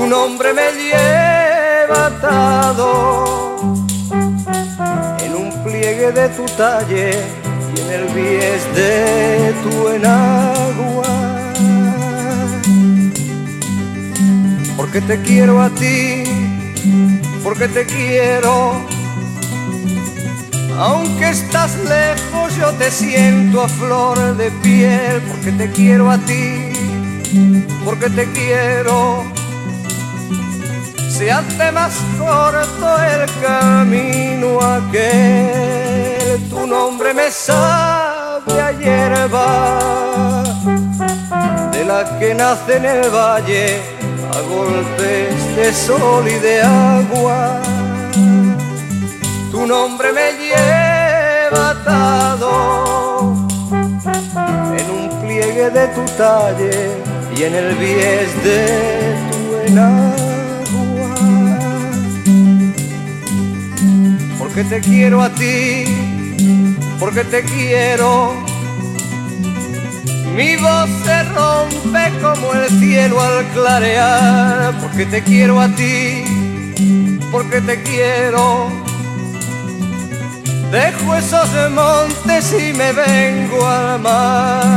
Tu nombre me lleva atado en un pliegue de tu talle y en el bies de tu enagua. Porque te quiero a ti, porque te quiero aunque estás lejos, yo te siento a flor de piel, porque te quiero a ti, porque te quiero. Se hace más corto el camino aquel, tu nombre me sabe a hierba, de la que nace en el valle a golpes de sol y de agua tu nombre me lleva atado en un pliegue de tu talle y en el bies de tu enagua. Porque te quiero a ti, porque te quiero. Mi voz se rompe como el cielo al clarear, porque te quiero a ti, porque te quiero Dejo esos montes y me vengo al mar.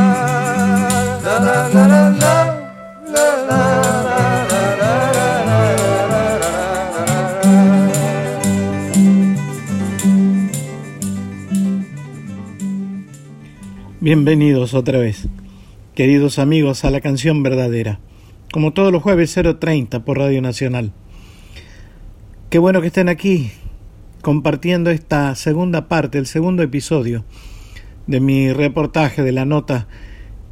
Bienvenidos otra vez, queridos amigos, a la canción verdadera, como todos los jueves 0.30 por Radio Nacional. Qué bueno que estén aquí, compartiendo esta segunda parte, el segundo episodio de mi reportaje de la nota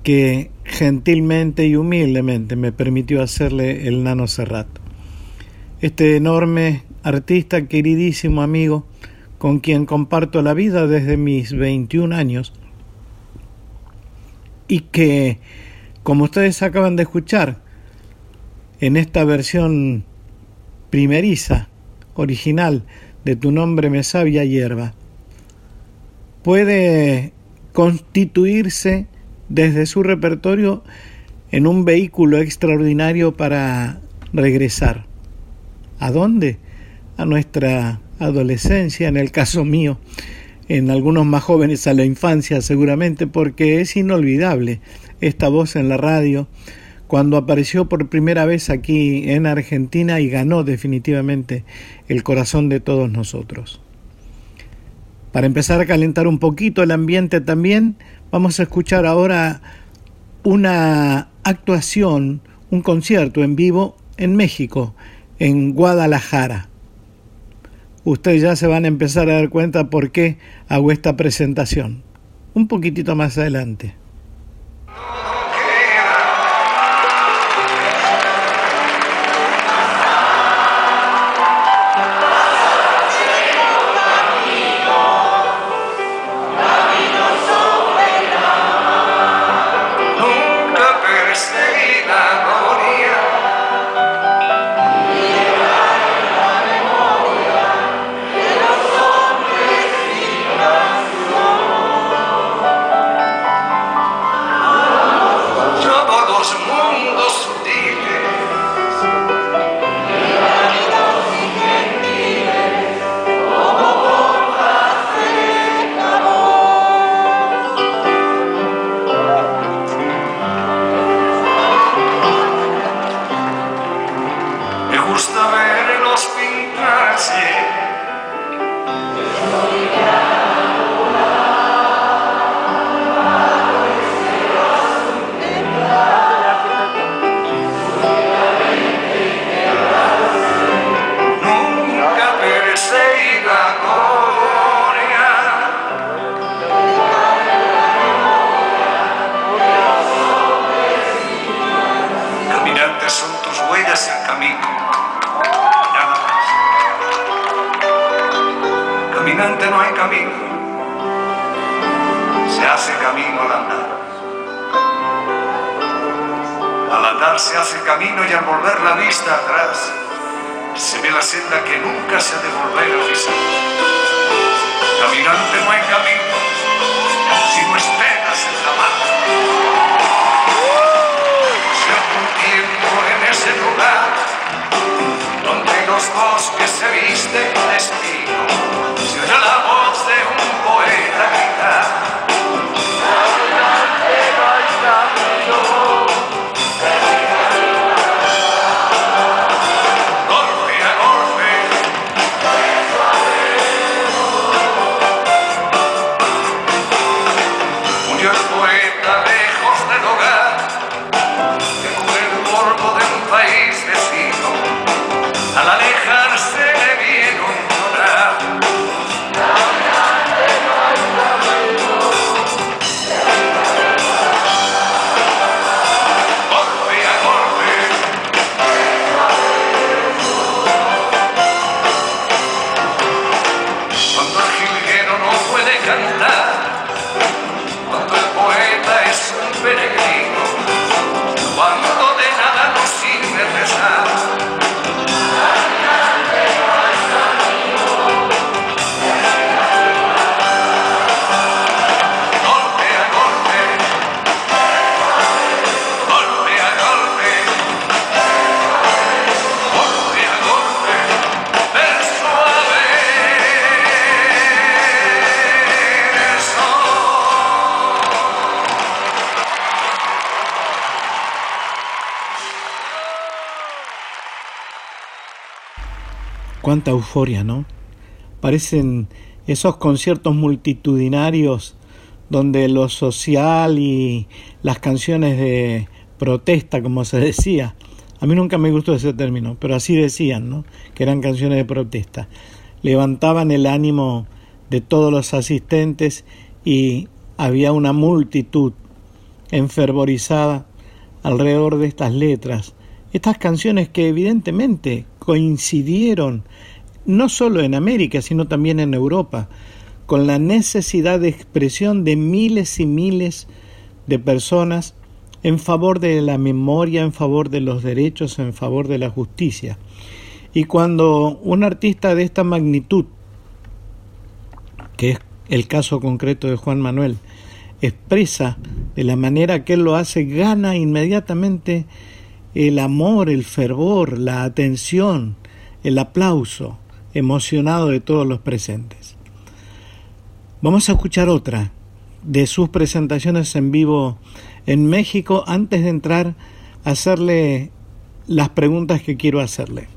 que gentilmente y humildemente me permitió hacerle el Nano Serrat. Este enorme artista, queridísimo amigo, con quien comparto la vida desde mis 21 años y que, como ustedes acaban de escuchar, en esta versión primeriza, original, de tu nombre me sabia hierba, puede constituirse desde su repertorio en un vehículo extraordinario para regresar. ¿A dónde? A nuestra adolescencia, en el caso mío, en algunos más jóvenes a la infancia seguramente, porque es inolvidable esta voz en la radio, cuando apareció por primera vez aquí en Argentina y ganó definitivamente el corazón de todos nosotros. Para empezar a calentar un poquito el ambiente también, vamos a escuchar ahora una actuación, un concierto en vivo en México, en Guadalajara. Ustedes ya se van a empezar a dar cuenta por qué hago esta presentación. Un poquitito más adelante. Cuánta euforia, ¿no? Parecen esos conciertos multitudinarios donde lo social y las canciones de protesta, como se decía, a mí nunca me gustó ese término, pero así decían, ¿no? Que eran canciones de protesta. Levantaban el ánimo de todos los asistentes y había una multitud enfervorizada alrededor de estas letras. Estas canciones que evidentemente coincidieron no solo en América, sino también en Europa, con la necesidad de expresión de miles y miles de personas en favor de la memoria, en favor de los derechos, en favor de la justicia. Y cuando un artista de esta magnitud, que es el caso concreto de Juan Manuel, expresa de la manera que él lo hace, gana inmediatamente el amor, el fervor, la atención, el aplauso emocionado de todos los presentes. Vamos a escuchar otra de sus presentaciones en vivo en México antes de entrar a hacerle las preguntas que quiero hacerle.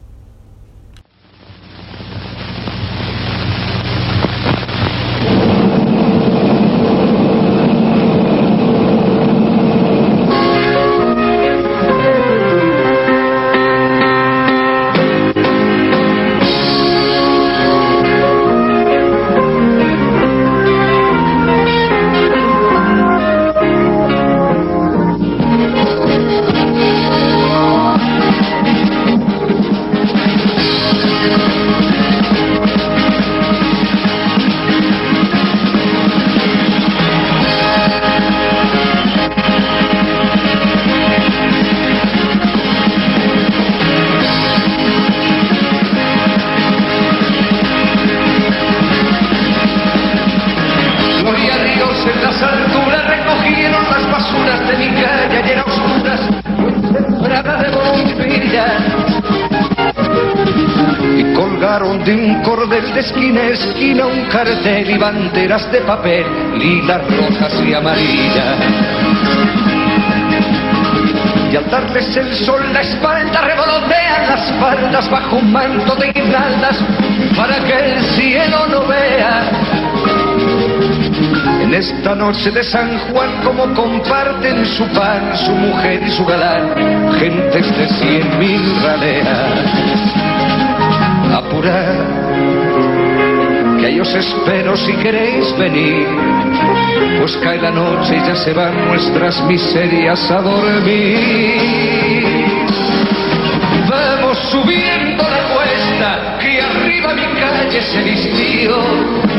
De papel, lilas, rojas y amarillas. Y al darles el sol la espalda revolotean las faldas bajo un manto de guirnaldas para que el cielo no vea en esta noche de San Juan, como comparten su pan, su mujer y su galán, gentes de cien mil raleas. Apurad, que os espero si queréis venir. Pues cae la noche y ya se van nuestras miserias a dormir. Vamos subiendo la cuesta, que arriba mi calle se vistió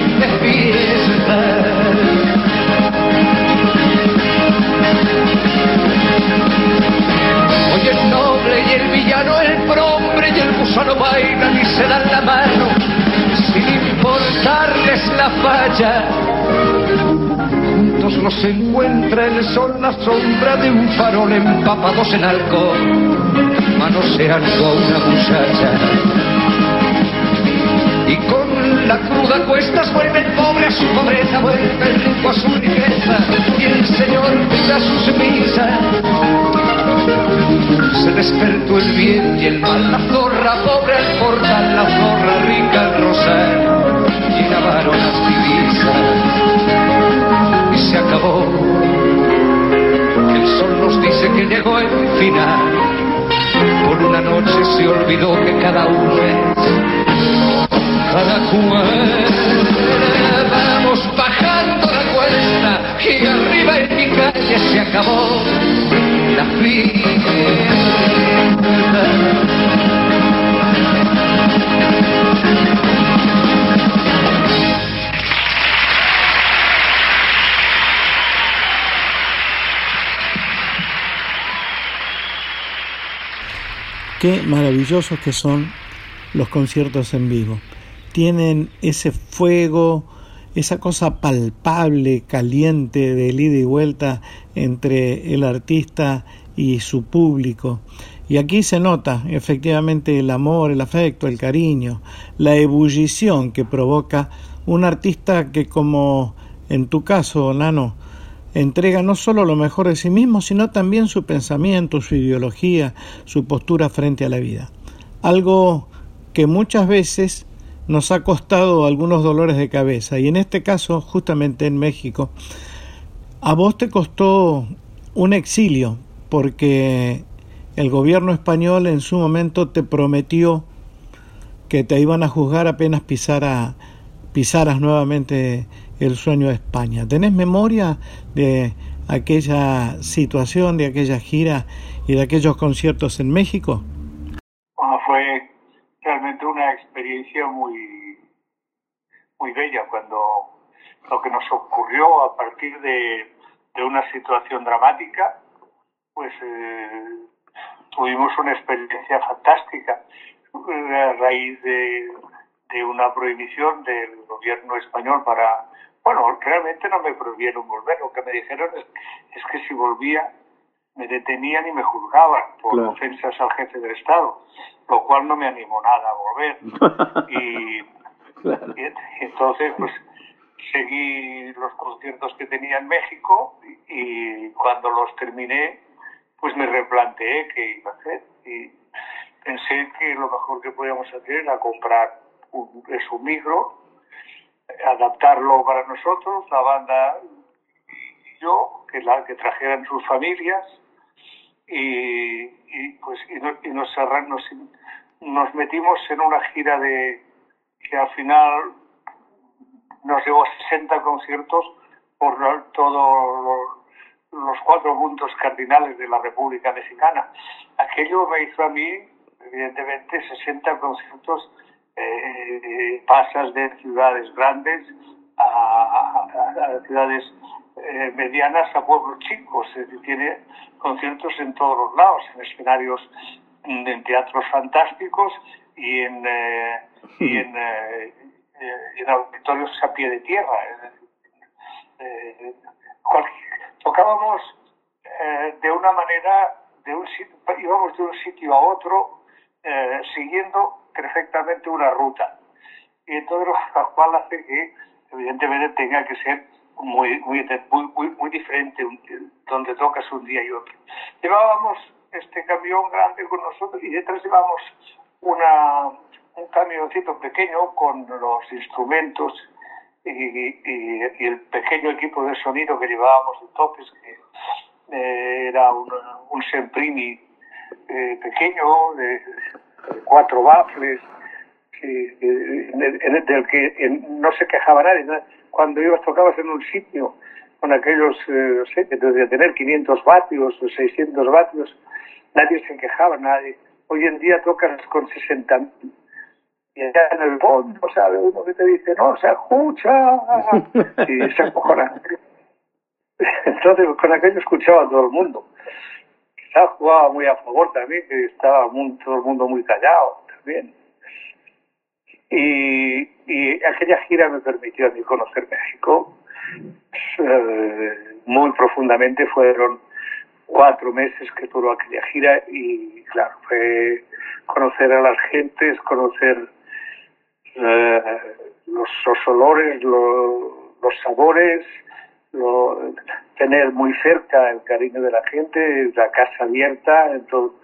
falla. Juntos los encuentra el sol, la sombra de un farol empapados en alcohol, manoseando a una muchacha. Y con la cruda cuestas vuelve el pobre a su pobreza, vuelve el rico a su riqueza, y el Señor pida sus misas. Se despertó el bien y el mal, la zorra pobre al portal, la zorra rica al rosal, y lavaron las divisas. Y se acabó, el sol nos dice que llegó el final, por una noche se olvidó que cada uno es cada cual. Vamos bajando la cuesta y arriba en mi calle se acabó la fiesta. Qué maravillosos que son los conciertos en vivo. Tienen ese fuego, esa cosa palpable, caliente de ida y vuelta entre el artista y su público. Y aquí se nota efectivamente el amor, el afecto, el cariño, la ebullición que provoca un artista que como en tu caso, Nano, entrega no solo lo mejor de sí mismo, sino también su pensamiento, su ideología, su postura frente a la vida. Algo que muchas veces nos ha costado algunos dolores de cabeza y en este caso, justamente en México, a vos te costó un exilio porque el gobierno español en su momento te prometió que te iban a juzgar apenas pisara, pisaras nuevamente el sueño de España. ¿Tenés memoria de aquella situación, de aquella gira y de aquellos conciertos en México? Bueno, fue realmente una experiencia muy, muy bella cuando lo que nos ocurrió a partir de, una situación dramática, pues eh, tuvimos una experiencia fantástica a raíz de una prohibición del gobierno español para bueno, realmente no me prohibieron volver. Lo que me dijeron es, es que si volvía me detenían y me juzgaban por Claro. ofensas al jefe del Estado, lo cual no me animó nada a volver. y, Claro. y ent- entonces, pues seguí los conciertos que tenía en México y, y cuando los terminé, pues me replanteé qué iba a hacer. Y pensé que lo mejor que podíamos hacer era comprar un, es un micro, adaptarlo para nosotros, la banda y yo, que, la, que trajeran sus familias y, pues y, no- y nos, nos, nos metimos en una gira de que al final nos llevó a 60 conciertos por todos los, los cuatro puntos cardinales de la República Mexicana. Aquello me hizo a mí, evidentemente, 60 conciertos, eh, pasas de ciudades grandes a, a- a ciudades eh, medianas a pueblos chicos. Es decir, tiene conciertos en todos los lados, en escenarios, en teatros fantásticos y en, eh, y en, eh, eh, en auditorios a pie de tierra. Tocábamos eh, de una manera, de un sitio, íbamos de un sitio a otro siguiendo perfectamente una ruta. Y entonces lo cual hace que evidentemente tenga que ser muy, muy, muy, muy, diferente donde tocas un día y otro. Llevábamos este camión grande con nosotros y detrás llevábamos una, un camioncito pequeño con los instrumentos y, y- y el pequeño equipo de sonido que llevábamos de toques, que eh, era un, un Semprimi eh, pequeño de cuatro baffles, que- que- del que en- no se quejaba nadie. Cuando ibas, tocabas en un sitio con aquellos, eh, no sé, que debía tener 500 vatios o 600 vatios, nadie se quejaba, nadie. Hoy en día tocas con 60 y allá en el fondo, ¿sabe? Uno que te dice, no, se escucha, y se acojona. Entonces, con aquello escuchaba a todo el mundo. Jugaba muy a favor también, que estaba todo el mundo muy callado también. Y, y aquella gira me permitió a mí conocer México eh, muy profundamente. Fueron cuatro meses que duró aquella gira y claro, fue conocer a las gentes, conocer eh, los, los, olores, los sabores, lo, tener muy cerca el cariño de la gente, la casa abierta, entonces,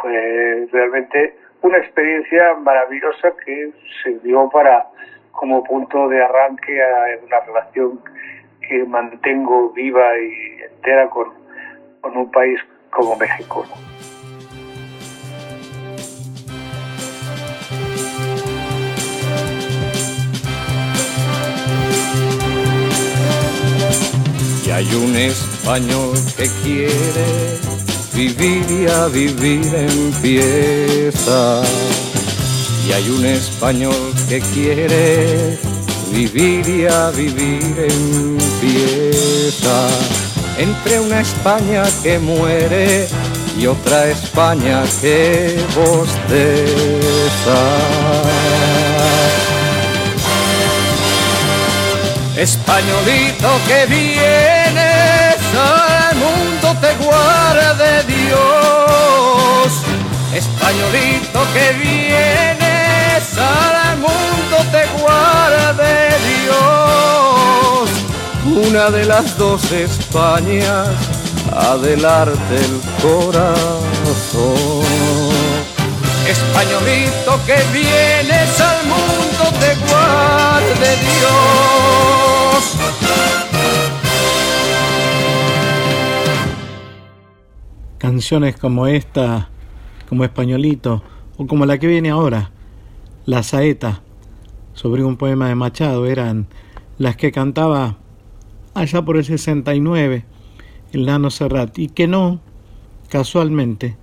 fue realmente una experiencia maravillosa que sirvió para como punto de arranque a una relación que mantengo viva y entera con, con un país como México. Hay un español que quiere vivir y a vivir empieza. Y hay un español que quiere vivir y a vivir empieza. Entre una España que muere y otra España que bosteza. Españolito que vienes al mundo te guarde Dios. Españolito que vienes al mundo te guarde Dios. Una de las dos Españas, adelante el corazón. Españolito que vienes al mundo te guarde Dios. Canciones como esta, como Españolito, o como la que viene ahora, La Saeta, sobre un poema de Machado, eran las que cantaba allá por el 69 el Nano Serrat, y que no, casualmente,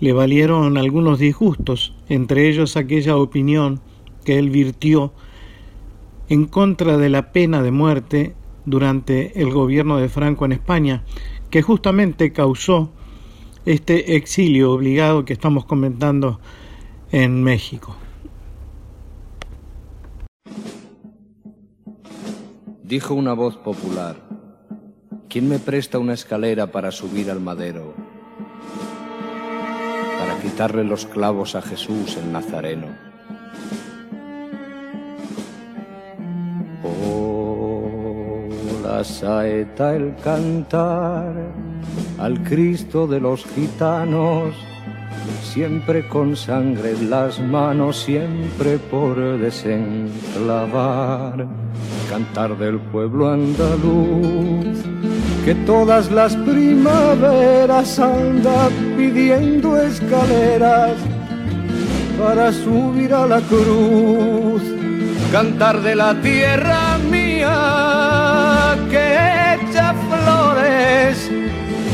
le valieron algunos disgustos, entre ellos aquella opinión que él virtió en contra de la pena de muerte durante el gobierno de Franco en España, que justamente causó este exilio obligado que estamos comentando en México. Dijo una voz popular, ¿quién me presta una escalera para subir al madero? Para quitarle los clavos a Jesús el Nazareno. La saeta, el cantar al Cristo de los gitanos, siempre con sangre en las manos, siempre por desenclavar, cantar del pueblo andaluz, que todas las primaveras anda pidiendo escaleras para subir a la cruz, cantar de la tierra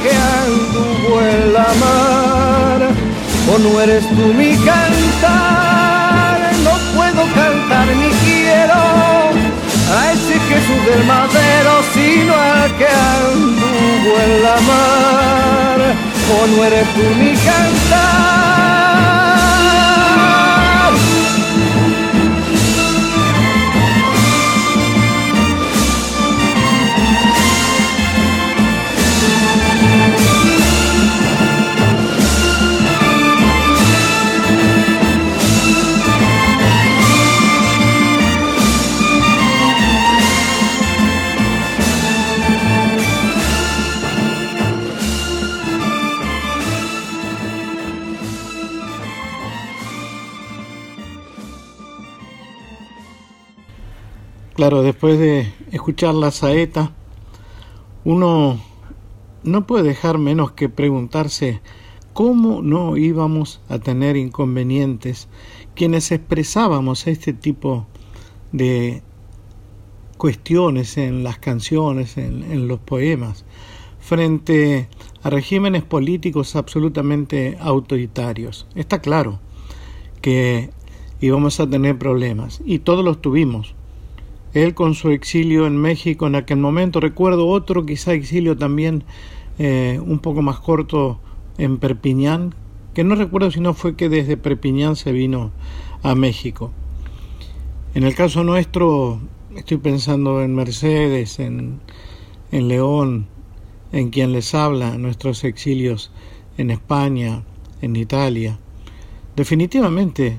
que anduvo en la mar. O no eres tú mi cantar, no puedo cantar ni quiero a ese Jesús del madero, sino al que anduvo en la mar. O no eres tú mi cantar. Claro, después de escuchar la saeta, uno no puede dejar menos que preguntarse ¿cómo no íbamos a tener inconvenientes quienes expresábamos este tipo de cuestiones en las canciones, en, los poemas, frente a regímenes políticos absolutamente autoritarios? Está claro que íbamos a tener problemas y todos los tuvimos. Él con su exilio en México en aquel momento, recuerdo otro quizá exilio también eh, un poco más corto en Perpiñán, que no recuerdo si no fue que desde Perpiñán se vino a México. En el caso nuestro, estoy pensando en Mercedes, en, en León, en quien les habla, nuestros exilios en España, en Italia. Definitivamente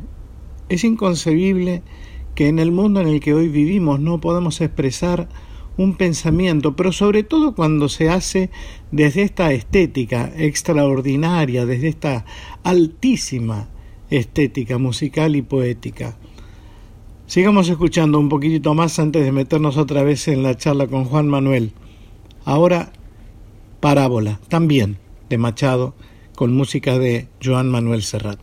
es inconcebible que en el mundo en el que hoy vivimos no podamos expresar un pensamiento, pero sobre todo cuando se hace desde esta estética extraordinaria, desde esta altísima estética musical y poética. Sigamos escuchando un poquitito más antes de meternos otra vez en la charla con Juan Manuel. Ahora, Parábola, también de Machado, con música de Joan Manuel Serrat.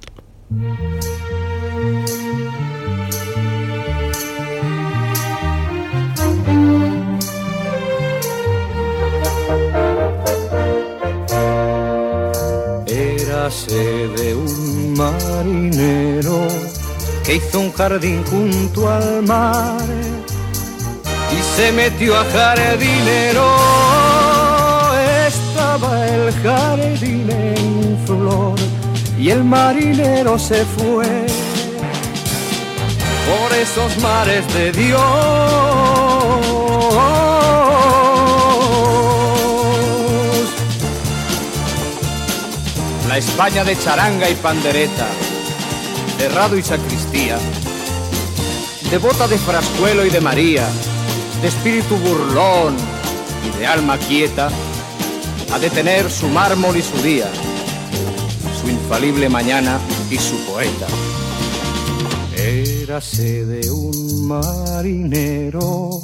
De un marinero que hizo un jardín junto al mar y se metió a jardinero. Estaba el jardín en flor y el marinero se fue por esos mares de Dios España de charanga y pandereta, de y sacristía, devota de Frascuelo y de María, de espíritu burlón y de alma quieta, ha de tener su mármol y su día, su infalible mañana y su poeta. Érase de un marinero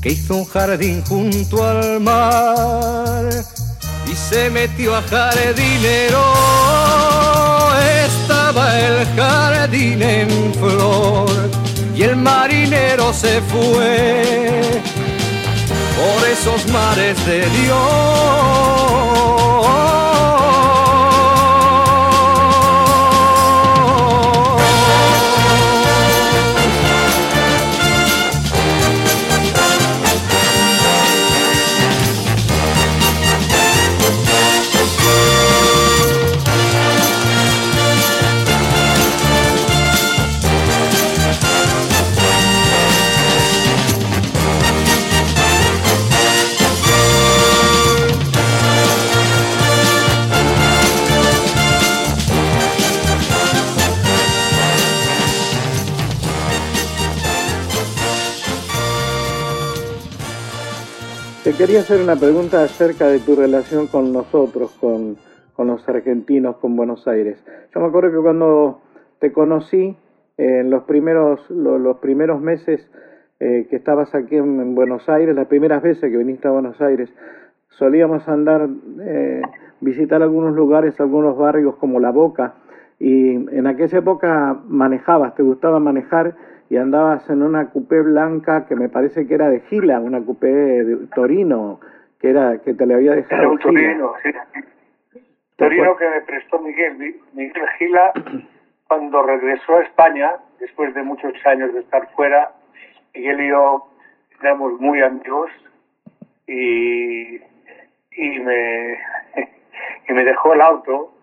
que hizo un jardín junto al mar se metió a jardinero. Estaba el jardín en flor y el marinero se fue por esos mares de Dios. Quería hacer una pregunta acerca de tu relación con nosotros, con, los argentinos, con Buenos Aires. Yo me acuerdo que cuando te conocí, en los primeros, los primeros meses eh, que estabas aquí en, Buenos Aires, las primeras veces que viniste a Buenos Aires, solíamos andar, eh, visitar algunos lugares, algunos barrios como La Boca, y en aquella época manejabas, te gustaba manejar y andabas en una coupé blanca que me parece que era de Gila, una coupé de Torino, que era que te le había dejado. Era un Torino, sí. Torino que me prestó Miguel, Miguel Gila, cuando regresó a España, después de muchos años de estar fuera, Miguel y yo éramos muy amigos y, y, me, y me dejó el auto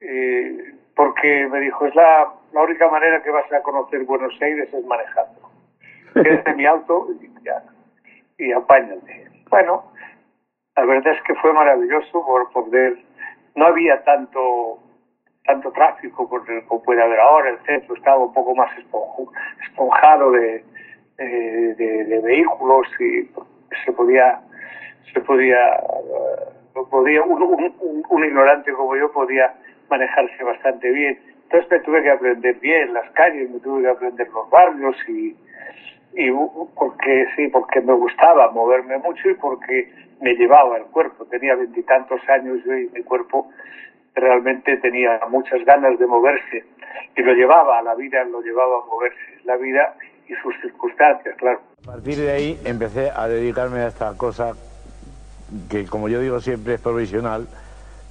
eh, porque me dijo, es la la única manera que vas a conocer Buenos Aires es manejando. Quédate mi auto y, ya, y apáñate. Bueno, la verdad es que fue maravilloso por poder... No había tanto tanto tráfico como puede haber ahora, el centro estaba un poco más esponjado de, vehículos y se podía, se podía, eh, podía un ignorante como yo podía manejarse bastante bien entonces me tuve que aprender bien las calles, me tuve que aprender los barrios y, porque sí, porque me gustaba moverme mucho y porque me llevaba el cuerpo. Tenía veintitantos años y mi cuerpo realmente tenía muchas ganas de moverse y lo llevaba a la vida, lo llevaba a moverse, la vida y sus circunstancias, claro. A partir de ahí empecé a dedicarme a esta cosa que, como yo digo siempre, es provisional,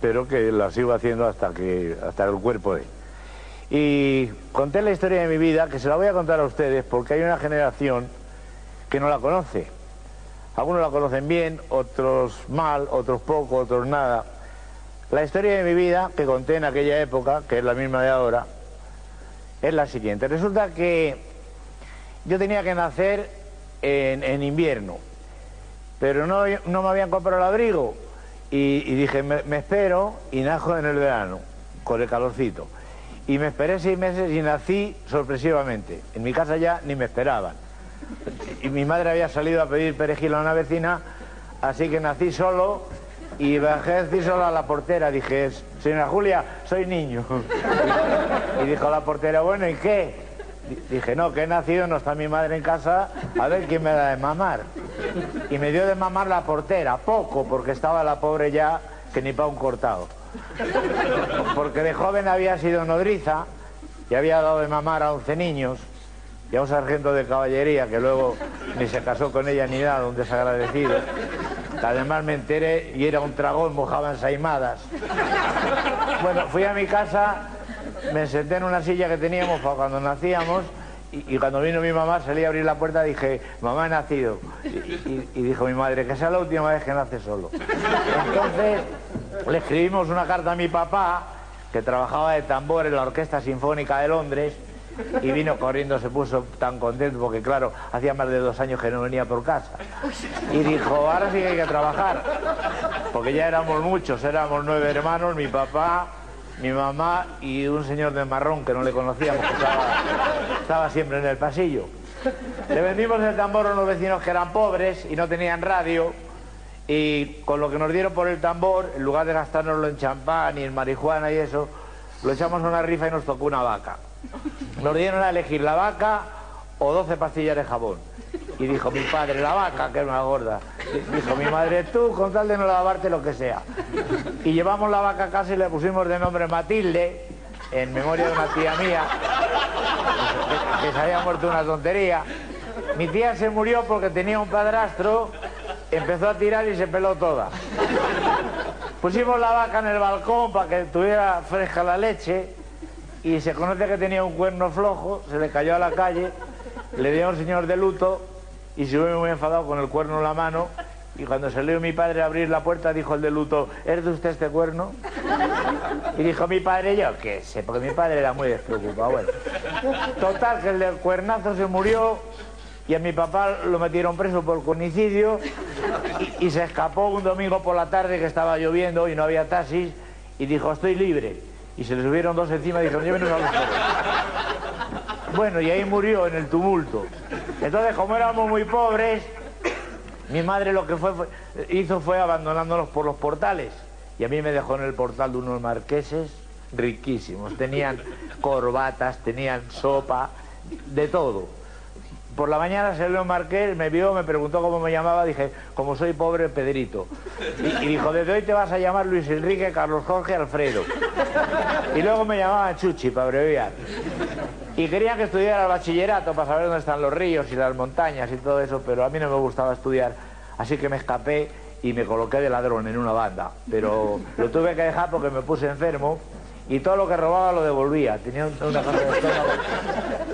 pero que la sigo haciendo hasta que hasta el cuerpo de. Y conté la historia de mi vida, que se la voy a contar a ustedes, porque hay una generación que no la conoce. Algunos la conocen bien, otros mal, otros poco, otros nada. La historia de mi vida, que conté en aquella época, que es la misma de ahora, es la siguiente. Resulta que yo tenía que nacer en, invierno, pero no, me habían comprado el abrigo. Y, dije, me, me, espero y najo en el verano, con el calorcito. Y me esperé seis meses y nací sorpresivamente. En mi casa ya ni me esperaban. Y mi madre había salido a pedir perejil a una vecina, así que nací solo y bajé a decir solo a la portera. Dije, señora Julia, soy niño. Y dijo la portera, bueno, ¿y qué? Dije, no, que he nacido, no está mi madre en casa, a ver quién me da de mamar. Y me dio de mamar la portera, poco, porque estaba la pobre ya que ni para un cortado. Porque de joven había sido nodriza y había dado de mamar a 11 niños y a un sargento de caballería que luego ni se casó con ella ni nada, un desagradecido. Además me enteré y era un tragón, mojaba ensaimadas. Bueno, fui a mi casa, me senté en una silla que teníamos para cuando nacíamos y, cuando vino mi mamá salí a abrir la puerta y dije, mamá he nacido. Y, y, dijo mi madre, que sea la última vez que nace solo. Entonces le escribimos una carta a mi papá, que trabajaba de tambor en la Orquesta Sinfónica de Londres, y vino corriendo, se puso tan contento porque claro, hacía más de dos años que no venía por casa. Y dijo, ahora sí que hay que trabajar, porque ya éramos muchos, éramos nueve hermanos, mi papá, mi mamá y un señor de marrón que no le conocíamos, que estaba, siempre en el pasillo. Le vendimos el tambor a unos vecinos que eran pobres y no tenían radio. Y con lo que nos dieron por el tambor, en lugar de gastárnoslo en champán y en marihuana y eso, lo echamos a una rifa y nos tocó una vaca. Nos dieron a elegir la vaca o 12 pastillas de jabón. Y dijo mi padre, la vaca, que es una gorda. Dijo mi madre, tú con tal de no lavarte lo que sea. Y llevamos la vaca a casa y le pusimos de nombre Matilde, en memoria de una tía mía, que, se había muerto una tontería. Mi tía se murió porque tenía un padrastro, empezó a tirar y se peló toda. Pusimos la vaca en el balcón para que tuviera fresca la leche y se conoce que tenía un cuerno flojo, se le cayó a la calle, le dio a un señor de luto y se fue muy enfadado con el cuerno en la mano y cuando salió mi padre a abrir la puerta dijo el de luto, ¿es de usted este cuerno? Y dijo mi padre, yo qué sé, porque mi padre era muy despreocupado. Bueno, total, que el del cuernazo se murió y a mi papá lo metieron preso por conicidio y, y se escapó un domingo por la tarde que estaba lloviendo y no había taxis y dijo, estoy libre y se le subieron dos encima y dijeron, llévenos a los Bueno, y ahí murió en el tumulto. Entonces, como éramos muy pobres, mi madre lo que hizo fue abandonándonos por los portales. Y a mí me dejó en el portal de unos marqueses riquísimos. Tenían corbatas, tenían sopa, de todo. Por la mañana se lo marqué, me vio, me preguntó cómo me llamaba, dije, como soy pobre, Pedrito. Y, dijo, desde hoy te vas a llamar Luis Enrique, Carlos Jorge, Alfredo. Y luego me llamaba Chuchi, para abreviar. Y quería que estudiara el bachillerato para saber dónde están los ríos y las montañas y todo eso, pero a mí no me gustaba estudiar, así que me escapé y me coloqué de ladrón en una banda. Pero lo tuve que dejar porque me puse enfermo y todo lo que robaba lo devolvía. Tenía una cosa de estómago.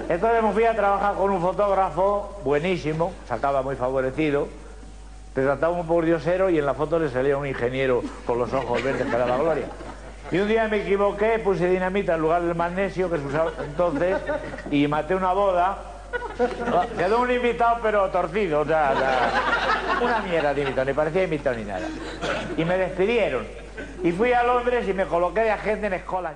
Entonces me fui a trabajar con un fotógrafo buenísimo, sacaba muy favorecido, te trataba un poco diosero y en la foto le salía un ingeniero con los ojos verdes para la gloria. Y un día me equivoqué, puse dinamita en lugar del magnesio que se usaba entonces y maté una boda. Quedó un invitado pero torcido, o sea, una mierda de invitado, ni parecía invitado ni nada. Y me despidieron. Y fui a Londres y me coloqué de agente en escuela.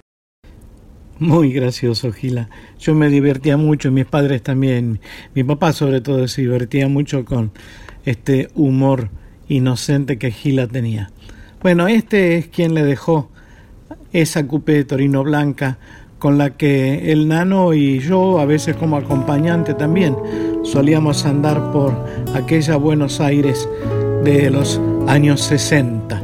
Muy gracioso, Gila. Yo me divertía mucho, mis padres también. Mi papá sobre todo se divertía mucho con este humor inocente que Gila tenía. Bueno, este es quien le dejó esa coupé de Torino Blanca con la que el nano y yo, a veces como acompañante también, solíamos andar por aquella Buenos Aires de los años 60.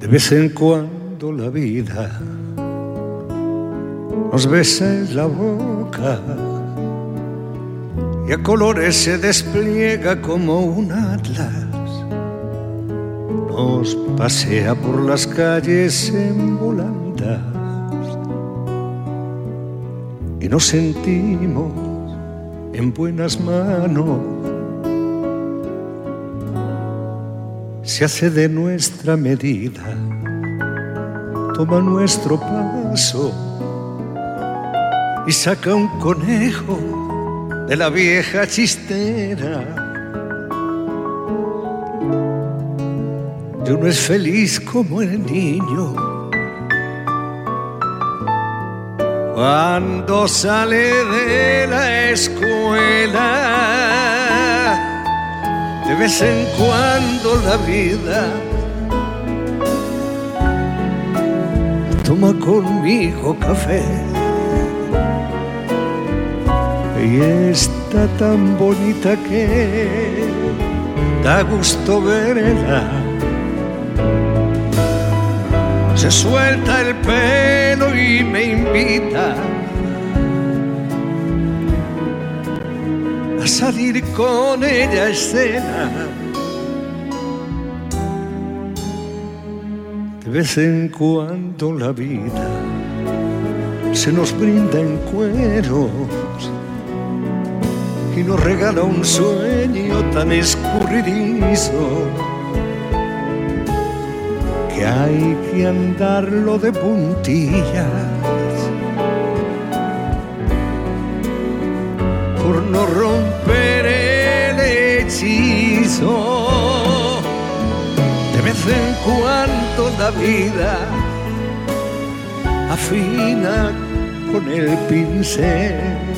De vez en cuando la vida nos besa en la boca y a colores se despliega como un atlas. Nos pasea por las calles en volandas y nos sentimos en buenas manos. Se hace de nuestra medida, toma nuestro paso y saca un conejo de la vieja chistera. Y uno es feliz como el niño cuando sale de la escuela. De vez en cuando la vida toma conmigo café y está tan bonita que da gusto verla. Se suelta el pelo y me invita a salir con ella a escena. De vez en cuando la vida se nos brinda en cueros y nos regala un sueño tan escurridizo que hay que andarlo de puntillas por no romper el hechizo. De vez en cuando la vida afina con el pincel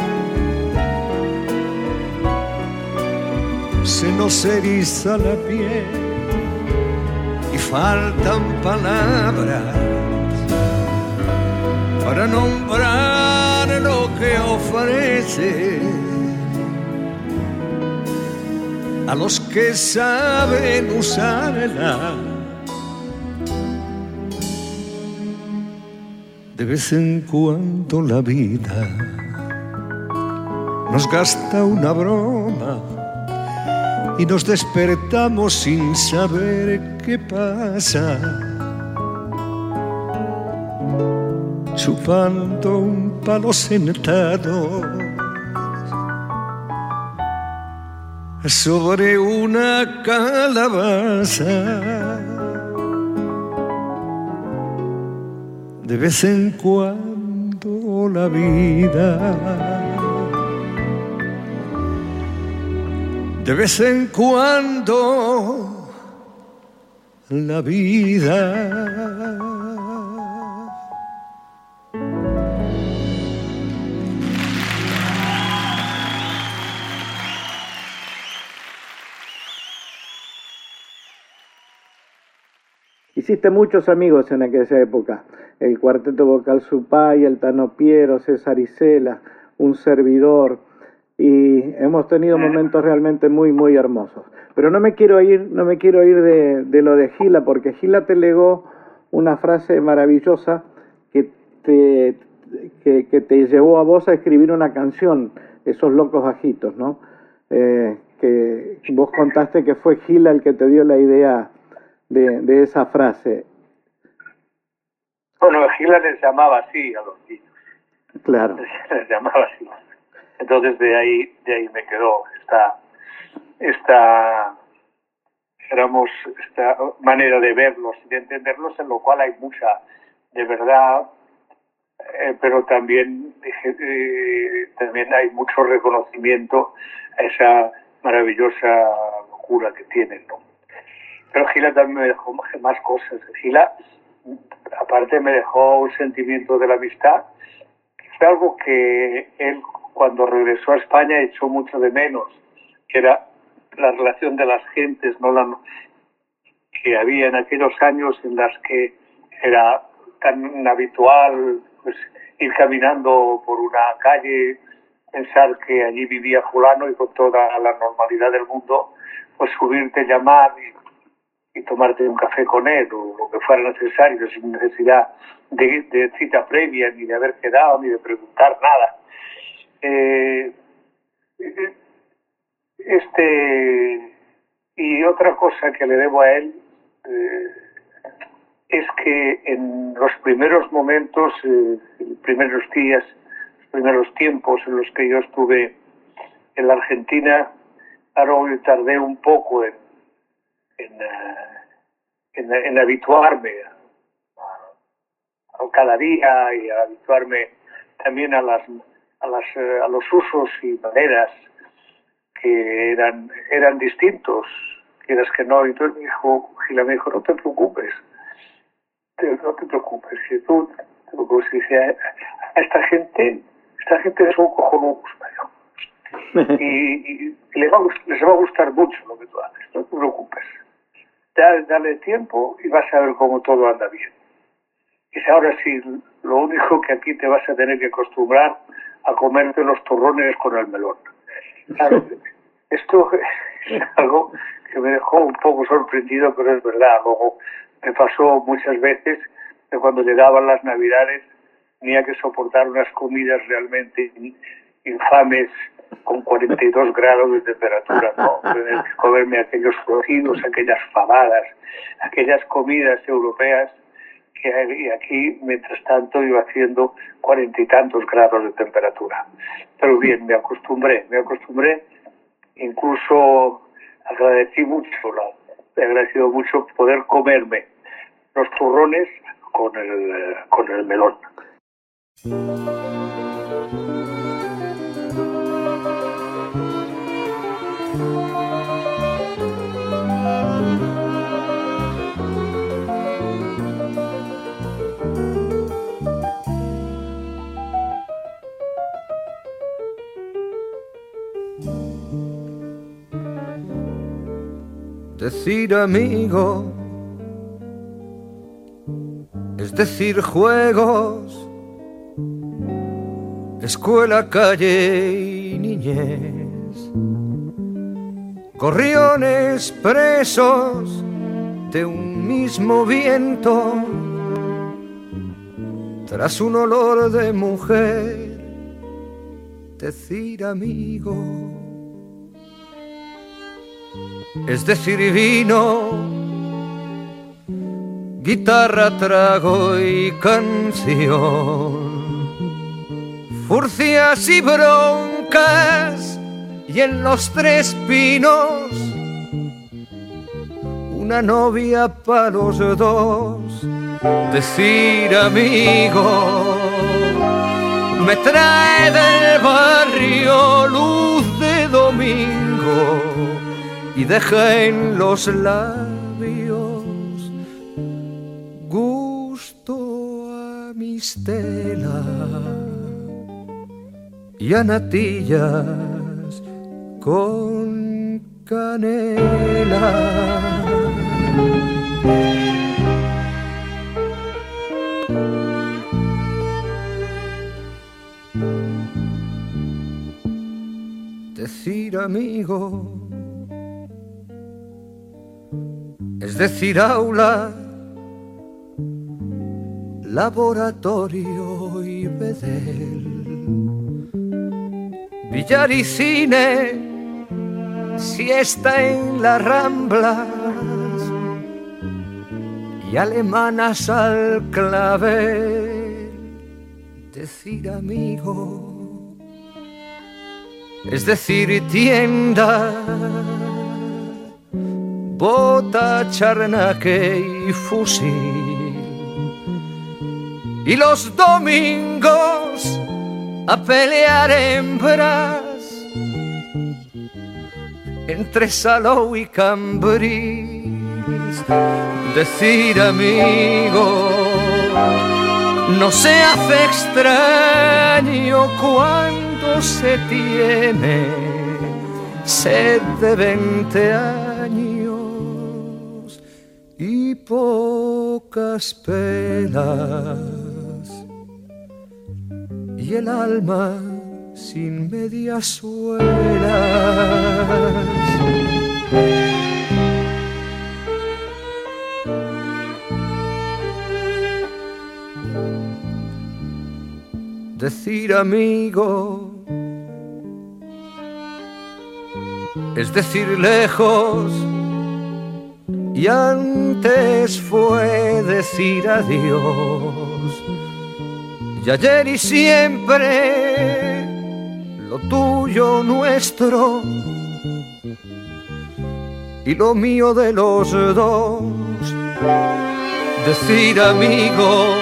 se nos eriza la piel y faltan palabras para nombrar lo que ofrece a los que saben usarla. De vez en cuando la vida nos gasta una broma y nos despertamos sin saber qué pasa. Chupando un palo sentado sobre una calabaza. De vez en cuando la vida de vez en cuando la vida. Hiciste muchos amigos en aquella época. El cuarteto vocal Supay, el Tano Piero, César Isela, un servidor y hemos tenido momentos realmente muy, muy hermosos. Pero no me quiero ir, no me quiero ir de, de lo de Gila, porque Gila te legó una frase maravillosa que te, que, que te llevó a vos a escribir una canción, esos locos bajitos, ¿no? Eh, que vos contaste que fue Gila el que te dio la idea de, de esa frase. Bueno, Gila les llamaba así a los niños. Claro. Les llamaba así. Entonces de ahí, de ahí me quedó esta, esta, éramos, esta manera de verlos y de entenderlos, en lo cual hay mucha de verdad, eh, pero también, eh, también hay mucho reconocimiento a esa maravillosa locura que tienen. ¿no? Pero Gila también me dejó más cosas. Gila, aparte, me dejó un sentimiento de la amistad, que fue algo que él cuando regresó a España echó mucho de menos, que era la relación de las gentes, no la que había en aquellos años en las que era tan habitual pues ir caminando por una calle, pensar que allí vivía fulano y con toda la normalidad del mundo, pues subirte, llamar y tomarte un café con él o lo que fuera necesario sin necesidad de, cita previa, ni de haber quedado, ni de preguntar nada. Eh, este y otra cosa que le debo a él eh, es que en los primeros momentos, eh, primeros días, los primeros tiempos en los que yo estuve en la Argentina, ahora tardé un poco en, en, en habituarme cada día y habituarme también a las, a las eh, a los usos y maneras que eran eran distintos quieras que no. Y entonces me dijo Gila me dijo no te preocupes no te preocupes si tú pues, dice, a esta gente esta gente es un cojonudos y, y, y les, va a, les va a gustar mucho lo que tú haces no te preocupes. Dale tiempo y vas a ver cómo todo anda bien. Dice, ahora sí, lo único que aquí te vas a tener que acostumbrar a comerte los turrones con el melón. Claro, esto es algo que me dejó un poco sorprendido, pero es verdad. Me pasó muchas veces que cuando llegaban las navidades tenía que soportar unas comidas realmente infames con 42 grados de temperatura, ¿no? Tener comerme aquellos cocidos, aquellas fabadas, aquellas comidas europeas y aquí, mientras tanto, iba haciendo cuarenta y tantos grados de temperatura. Pero bien, me acostumbré, me acostumbré, incluso agradecí mucho, he agradecido mucho poder comerme los turrones con el, con el melón. Decir amigo es decir juegos, escuela, calle y niñez, gorriones presos de un mismo viento, tras un olor de mujer, decir amigo es decir, vino, guitarra, trago y canción, furcias y broncas, y en los tres pinos, una novia para los dos, decir amigo, me trae del barrio luz de domingo y deja en los labios gusto a mis telas y a natillas con canela. Decir amigo es decir, aula, laboratorio y bedel, billar y cine, siesta en las ramblas y alemanas al clavel, decir amigo, es decir, tienda bota, charnaque y fusil. Y los domingos a pelear hembras entre Salou y Cambrís. Decir amigo, no se hace extraño cuando se tiene sed de veinte años y pocas penas y el alma sin medias suelas. Decir amigo es decir lejos y antes fue decir adiós. Y ayer y siempre lo tuyo nuestro y lo mío de los dos. Decir amigo,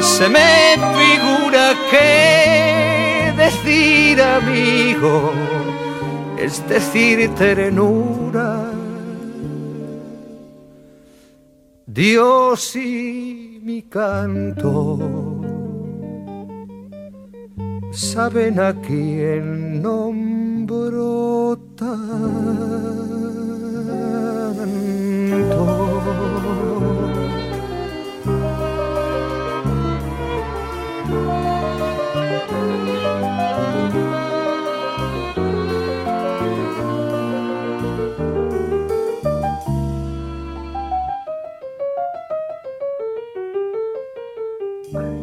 se me figura que decir amigo es decir ternura. Dios y mi canto saben a quién nombro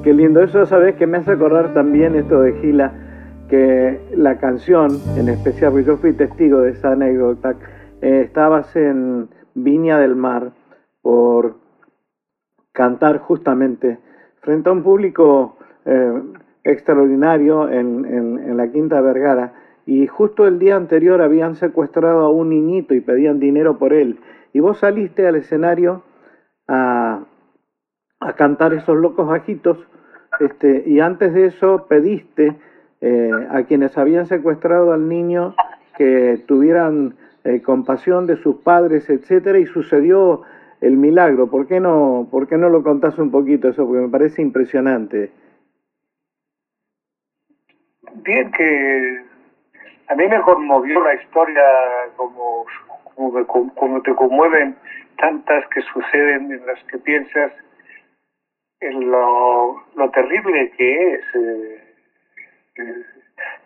Qué lindo, eso sabes que me hace acordar también esto de Gila, que la canción, en especial, porque yo fui testigo de esa anécdota, eh, estabas en Viña del Mar por cantar justamente frente a un público eh, extraordinario en, en, la Quinta Vergara y justo el día anterior habían secuestrado a un niñito y pedían dinero por él. Y vos saliste al escenario a, a cantar esos locos bajitos este, y antes de eso pediste eh, a quienes habían secuestrado al niño que tuvieran eh, compasión de sus padres, etcétera, y sucedió el milagro. ¿Por qué no, por qué no lo contás un poquito eso? Porque me parece impresionante. Bien que a mí me conmovió la historia como, como, te conmueven tantas que suceden en las que piensas en lo, lo terrible que es eh,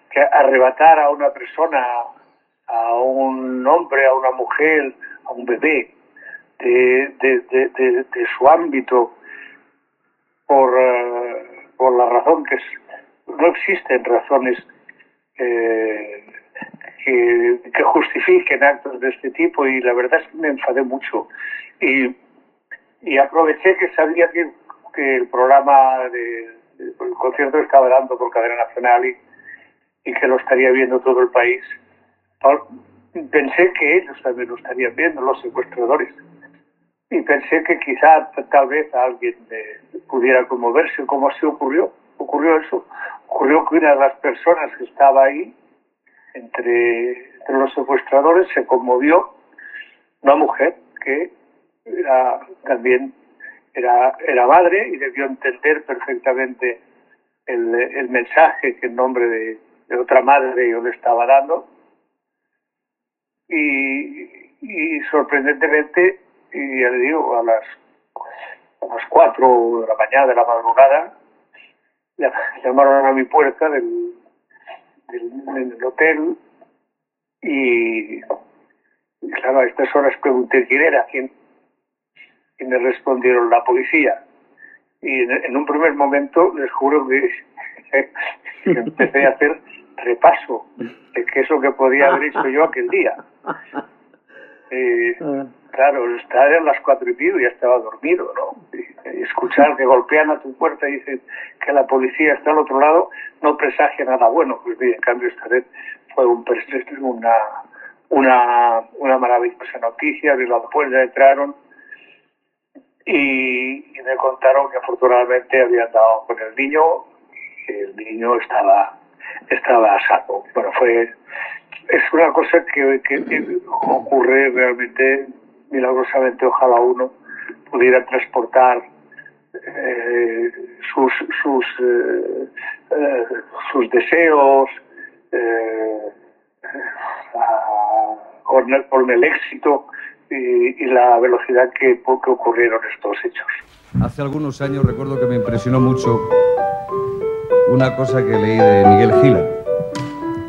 que arrebatar a una persona, a un hombre, a una mujer, a un bebé, de, de, de, su ámbito por, eh, por la razón que es, no existen razones eh, que, que, justifiquen actos de este tipo y la verdad es que me enfadé mucho. Y, y aproveché que sabía que, que el programa de, el concierto estaba dando por cadena nacional y, y que lo estaría viendo todo el país. Pensé que ellos también lo estarían viendo, los secuestradores. Y pensé que quizá tal vez alguien pudiera conmoverse, como así ocurrió. Ocurrió eso. Ocurrió que una de las personas que estaba ahí, entre, entre los secuestradores, se conmovió. Una mujer que era también era, era madre y debió entender perfectamente el, el mensaje que en nombre de, otra madre yo le estaba dando. Y, y sorprendentemente, y ya le digo, a las, a las 4 de la mañana de la madrugada, llamaron a mi puerta del, del, del hotel y, y, claro, a estas horas pregunté quién era, quién, y me respondieron la policía. Y en, un primer momento les juro que, empecé a hacer repaso de qué es lo que podía haber hecho yo aquel día. Claro, estar a las cuatro y pico ya estaba dormido, ¿no? Escuchar que golpean a tu puerta y dicen que la policía está al otro lado no presagia nada bueno. Pues bien, en cambio esta vez fue un, una, una, una maravillosa noticia, abrieron la puerta, entraron, y, me contaron que afortunadamente habían dado con el niño y el niño estaba estaba a Bueno, fue es una cosa que, que, ocurre realmente milagrosamente. Ojalá uno pudiera transportar eh, sus sus eh, eh, sus deseos con, con el éxito y, la velocidad que, que ocurrieron estos hechos. Hace algunos años recuerdo que me impresionó mucho una cosa que leí de Miguel Gila.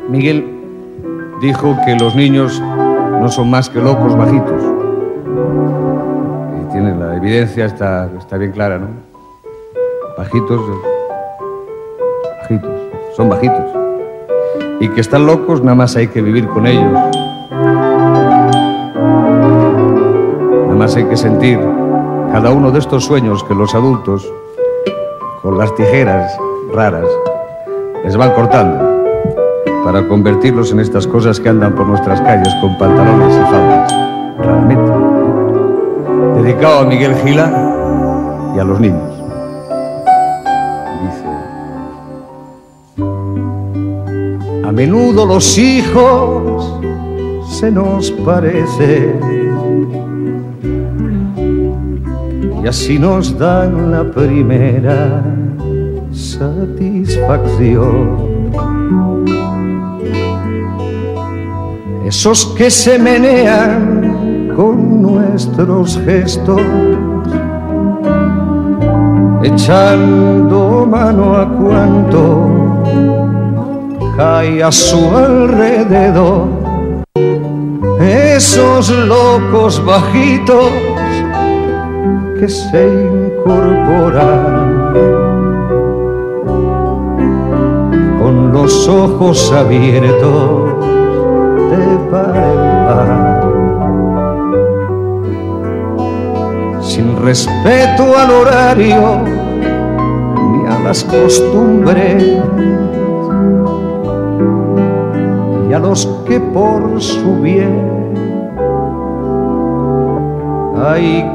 Miguel dijo que los niños no son más que locos bajitos. Y tiene la evidencia, está, está bien clara, ¿no? Bajitos, son bajitos. Y que están locos, nada más hay que vivir con ellos. Hay que sentir cada uno de estos sueños que los adultos, con las tijeras raras, les van cortando para convertirlos en estas cosas que andan por nuestras calles con pantalones y faldas, raramente. Dedicado a Miguel Gila y a los niños. A menudo los hijos se nos parecen y así nos dan la primera satisfacción. Esos que se menean con nuestros gestos, echando mano a cuanto hay a su alrededor. Esos locos bajitos se incorporan con los ojos abiertos de par en par. Sin respeto al horario ni a las costumbres y a los que por su bien hay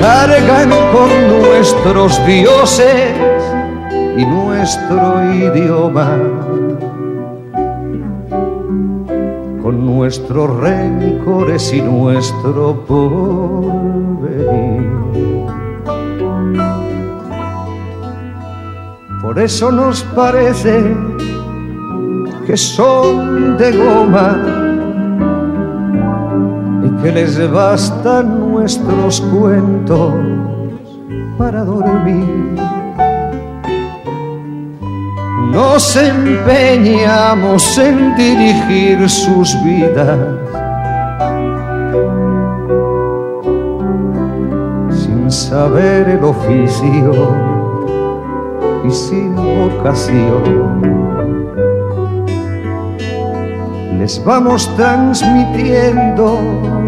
Cargan con nuestros dioses y nuestro idioma, con nuestros rencores y nuestro porvenir. Por eso nos parece que son de goma y que les bastan nuestros cuentos para dormir. Nos empeñamos en dirigir sus vidas sin saber el oficio y sin vocación les vamos transmitiendo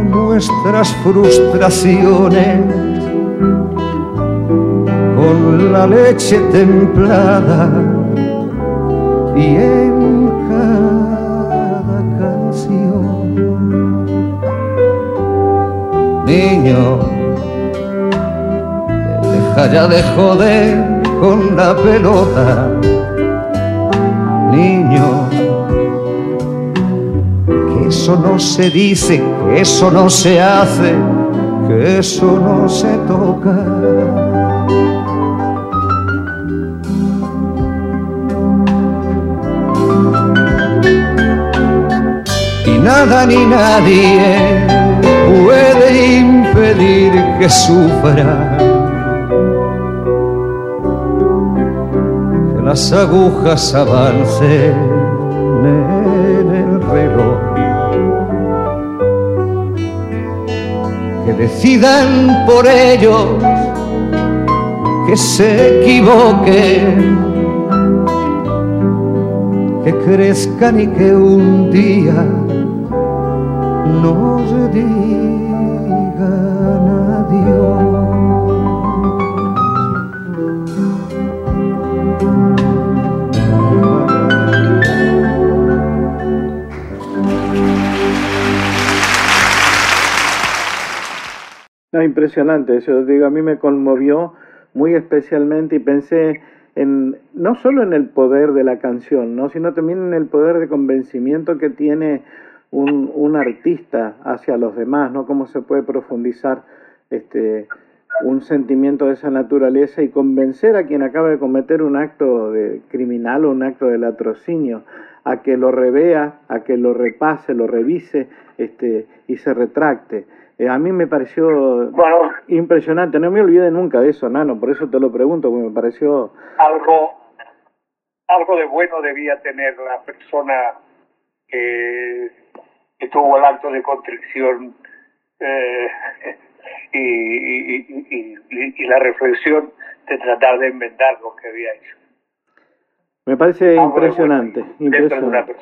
nuestras frustraciones con la leche templada y en cada canción. Niño, deja ya de joder con la pelota. Niño, eso no se dice, eso no se hace, que eso no se toca. Y nada ni nadie puede impedir que sufra. Que las agujas avancen decidan por ellos, que se equivoquen, que crezcan y que un día nos digan adiós. No, impresionante, eso digo, a mí me conmovió muy especialmente y pensé en no solo en el poder de la canción, ¿no? sino también en el poder de convencimiento que tiene un, un artista hacia los demás, ¿no? Cómo se puede profundizar este un sentimiento de esa naturaleza y convencer a quien acaba de cometer un acto de criminal o un acto de latrocinio a que lo revea, a que lo repase, lo revise este, y se retracte. Eh, a mí me pareció impresionante, no me olvide nunca de eso, Nano, por eso te lo pregunto, porque me pareció... Algo, algo de bueno debía tener la persona que, que tuvo el acto de contrición eh, y, y, y, la reflexión de tratar de inventar lo que había hecho. Me parece impresionante. impresionante.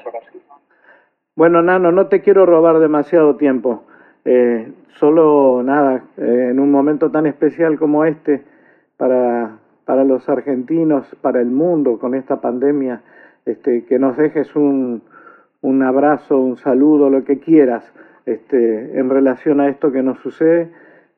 Bueno, Nano, no te quiero robar demasiado tiempo. Eh, solo nada, eh, en un momento tan especial como este, para, para los argentinos, para el mundo con esta pandemia, este, que nos dejes un, un abrazo, un saludo, lo que quieras, este, en relación a esto que nos sucede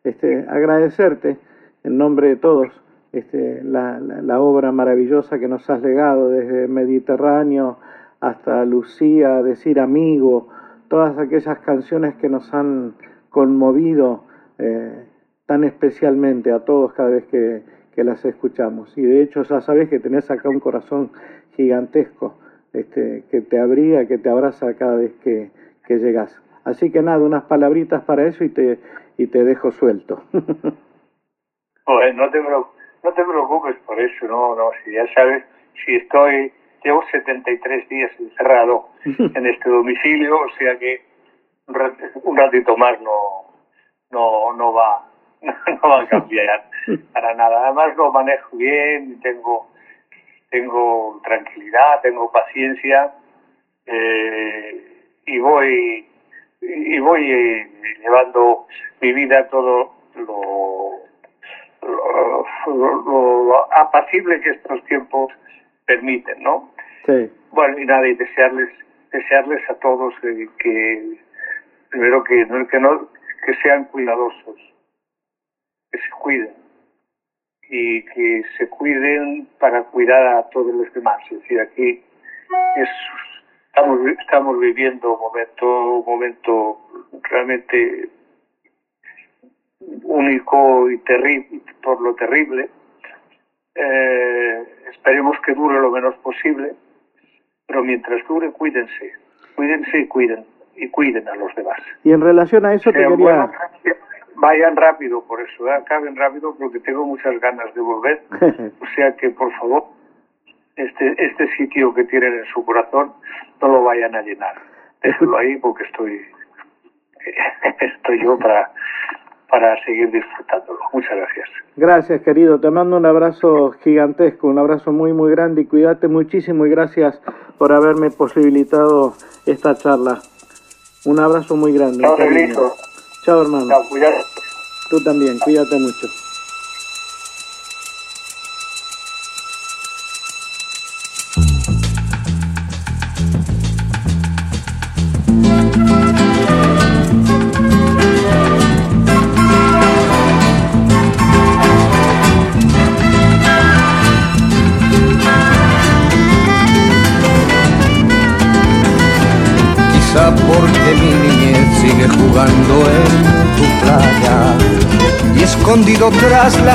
este, agradecerte en nombre de todos este, la, la, obra maravillosa que nos has legado desde Mediterráneo hasta Lucía, Decir Amigo, todas aquellas canciones que nos han conmovido eh, tan especialmente a todos cada vez que, que, las escuchamos. Y de hecho ya sabes que tenés acá un corazón gigantesco este, que te abriga, que te abraza cada vez que, que llegas. Así que nada, unas palabritas para eso y te, y te dejo suelto. no, te, no te preocupes por eso, no, no, si ya sabes, si estoy, llevo 73 días encerrado en este domicilio, o sea que un ratito más no, no, no va, no va a cambiar para nada. Además lo manejo bien, tengo, tengo tranquilidad, tengo paciencia eh, y voy y voy eh, llevando mi vida todo lo, lo, apacible que estos tiempos permiten, ¿no? Sí. Bueno, y nada, y desearles, desearles a todos que, primero que, que, no, que sean cuidadosos, que se cuiden y que se cuiden para cuidar a todos los demás. Es decir, aquí es estamos, estamos viviendo un momento, un momento realmente único y terrible, por lo terrible. Eh, esperemos que dure lo menos posible, pero mientras dure, cuídense, cuídense y cuiden, y cuiden a los demás. Y en relación a eso te quería... vayan rápido por eso, ¿eh? acaben rápido porque tengo muchas ganas de volver. o sea que, por favor, este, este sitio que tienen en su corazón no lo vayan a llenar. Déjenlo ahí porque estoy, estoy yo para, para seguir disfrutándolo. Muchas gracias. Gracias, querido. Te mando un abrazo gigantesco, un abrazo muy, muy grande y cuídate muchísimo y gracias por haberme posibilitado esta charla. Un abrazo muy grande. Chao, Chao, hermano. Chao, cuídate. Tú también, cuídate mucho.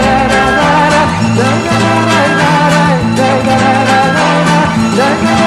da da da da